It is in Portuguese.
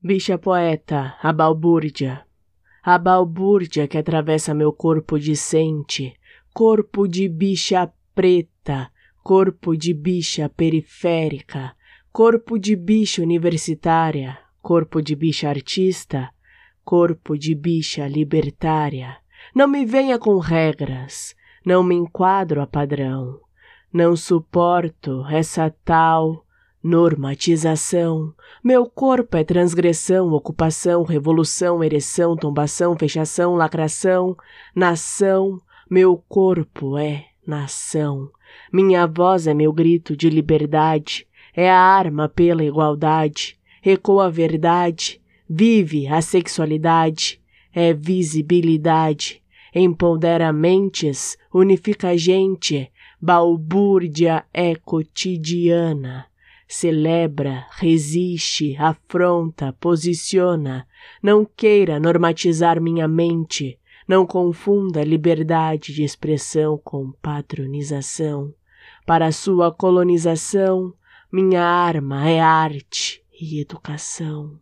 Bicha poeta, a balbúrdia. A balbúrdia que atravessa meu corpo decente, corpo de bicha preta, corpo de bicha periférica, corpo de bicha universitária, corpo de bicha artista, corpo de bicha libertária. Não me venha com regras, não me enquadro a padrão. Não suporto essa tal Normatização. Meu corpo é transgressão, ocupação, revolução, ereção, tombação, fechação, lacração, nação. Meu corpo é nação. Minha voz é meu grito de liberdade, é a arma pela igualdade. Ecoa a verdade, vive a sexualidade, é visibilidade. Empodera mentes, unifica a gente, balbúrdia é cotidiana celebra, resiste, afronta, posiciona. Não queira normatizar minha mente. Não confunda liberdade de expressão com patronização. Para sua colonização, minha arma é arte e educação.